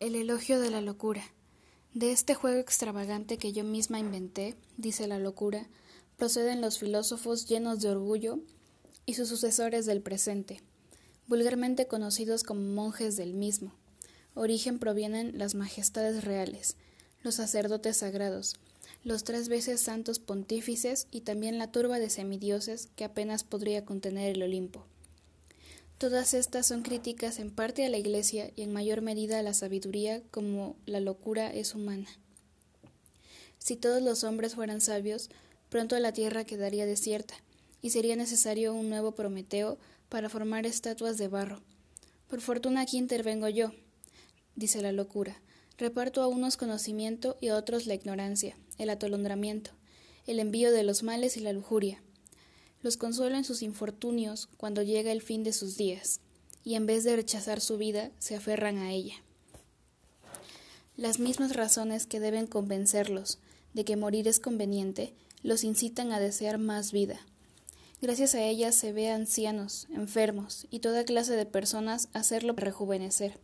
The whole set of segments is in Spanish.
El elogio de la locura. De este juego extravagante que yo misma inventé, dice la locura, proceden los filósofos llenos de orgullo y sus sucesores del presente, vulgarmente conocidos como monjes del mismo. Origen provienen las majestades reales, los sacerdotes sagrados, los tres veces santos pontífices y también la turba de semidioses que apenas podría contener el Olimpo. Todas estas son críticas en parte a la Iglesia y en mayor medida a la sabiduría como la locura es humana. Si todos los hombres fueran sabios, pronto la tierra quedaría desierta, y sería necesario un nuevo Prometeo para formar estatuas de barro. Por fortuna aquí intervengo yo, dice la locura. Reparto a unos conocimiento y a otros la ignorancia, el atolondramiento, el envío de los males y la lujuria los consuelo en sus infortunios cuando llega el fin de sus días, y en vez de rechazar su vida, se aferran a ella. Las mismas razones que deben convencerlos de que morir es conveniente, los incitan a desear más vida. Gracias a ellas se ve a ancianos, enfermos y toda clase de personas hacerlo rejuvenecer.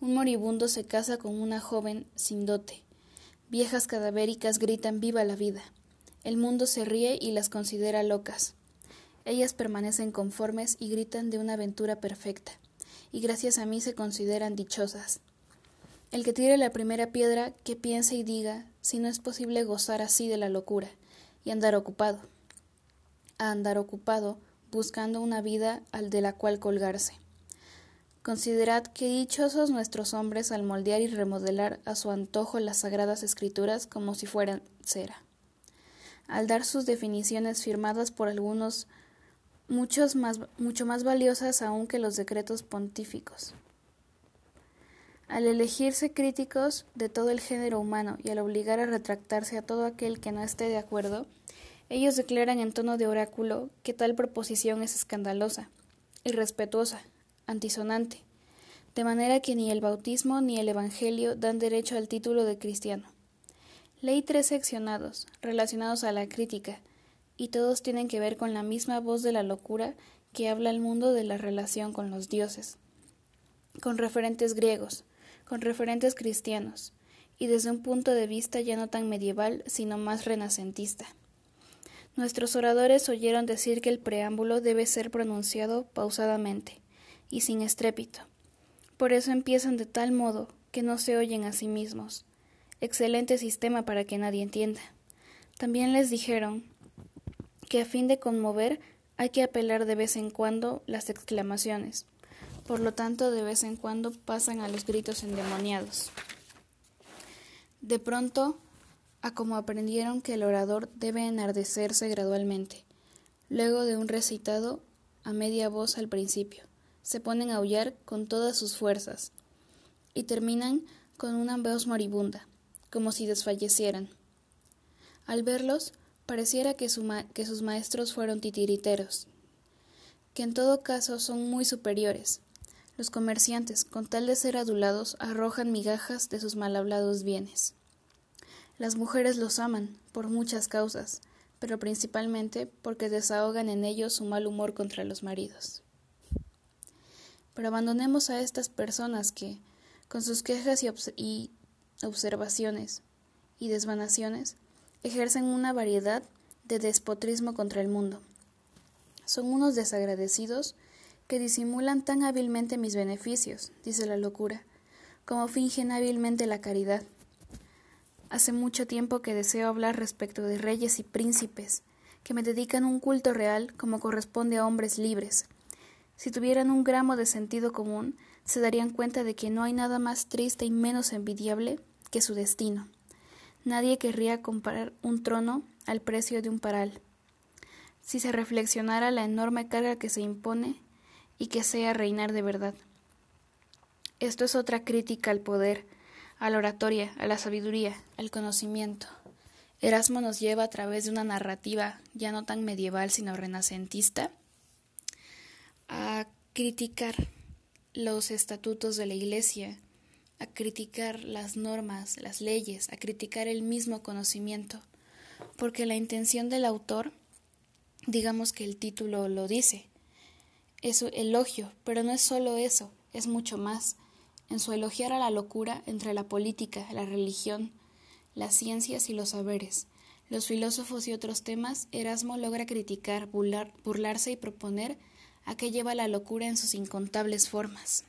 Un moribundo se casa con una joven sin dote. Viejas cadavéricas gritan viva la vida. El mundo se ríe y las considera locas. Ellas permanecen conformes y gritan de una aventura perfecta, y gracias a mí se consideran dichosas. El que tire la primera piedra, que piense y diga si no es posible gozar así de la locura y andar ocupado. A andar ocupado, buscando una vida al de la cual colgarse. Considerad que dichosos nuestros hombres al moldear y remodelar a su antojo las sagradas escrituras como si fueran cera al dar sus definiciones firmadas por algunos muchos más, mucho más valiosas aún que los decretos pontíficos. Al elegirse críticos de todo el género humano y al obligar a retractarse a todo aquel que no esté de acuerdo, ellos declaran en tono de oráculo que tal proposición es escandalosa, irrespetuosa, antisonante, de manera que ni el bautismo ni el Evangelio dan derecho al título de cristiano. Leí tres seccionados, relacionados a la crítica, y todos tienen que ver con la misma voz de la locura que habla el mundo de la relación con los dioses, con referentes griegos, con referentes cristianos, y desde un punto de vista ya no tan medieval, sino más renacentista. Nuestros oradores oyeron decir que el preámbulo debe ser pronunciado pausadamente y sin estrépito. Por eso empiezan de tal modo que no se oyen a sí mismos, Excelente sistema para que nadie entienda. También les dijeron que a fin de conmover hay que apelar de vez en cuando las exclamaciones. Por lo tanto, de vez en cuando pasan a los gritos endemoniados. De pronto, a como aprendieron que el orador debe enardecerse gradualmente, luego de un recitado a media voz al principio, se ponen a aullar con todas sus fuerzas y terminan con una voz moribunda como si desfallecieran. Al verlos, pareciera que, sus maestros fueron titiriteros, que en todo caso son muy superiores. Los comerciantes, con tal de ser adulados, arrojan migajas de sus mal hablados bienes. Las mujeres los aman, por muchas causas, pero principalmente porque desahogan en ellos su mal humor contra los maridos. Pero abandonemos a estas personas que, con sus quejas y, observaciones y desvanaciones ejercen una variedad de despotismo contra el mundo. Son unos desagradecidos que disimulan tan hábilmente mis beneficios, dice la locura, como fingen hábilmente la caridad. Hace mucho tiempo que deseo hablar respecto de reyes y príncipes, que me dedican un culto real como corresponde a hombres libres. Si tuvieran un gramo de sentido común, se darían cuenta de que no hay nada más triste y menos envidiable que su destino. Nadie querría comprar un trono al precio de un paral. Si se reflexionara la enorme carga que se impone y que sea reinar de verdad. Esto es otra crítica al poder, a la oratoria, a la sabiduría, al conocimiento. Erasmo nos lleva a través de una narrativa ya no tan medieval sino renacentista a criticar los estatutos de la Iglesia, a criticar las normas, las leyes, a criticar el mismo conocimiento, porque la intención del autor, digamos que el título lo dice, es elogio, pero no es solo eso, es mucho más. En su elogiar a la locura entre la política, la religión, las ciencias y los saberes, los filósofos y otros temas, Erasmo logra criticar, burlarse y proponer a qué lleva la locura en sus incontables formas.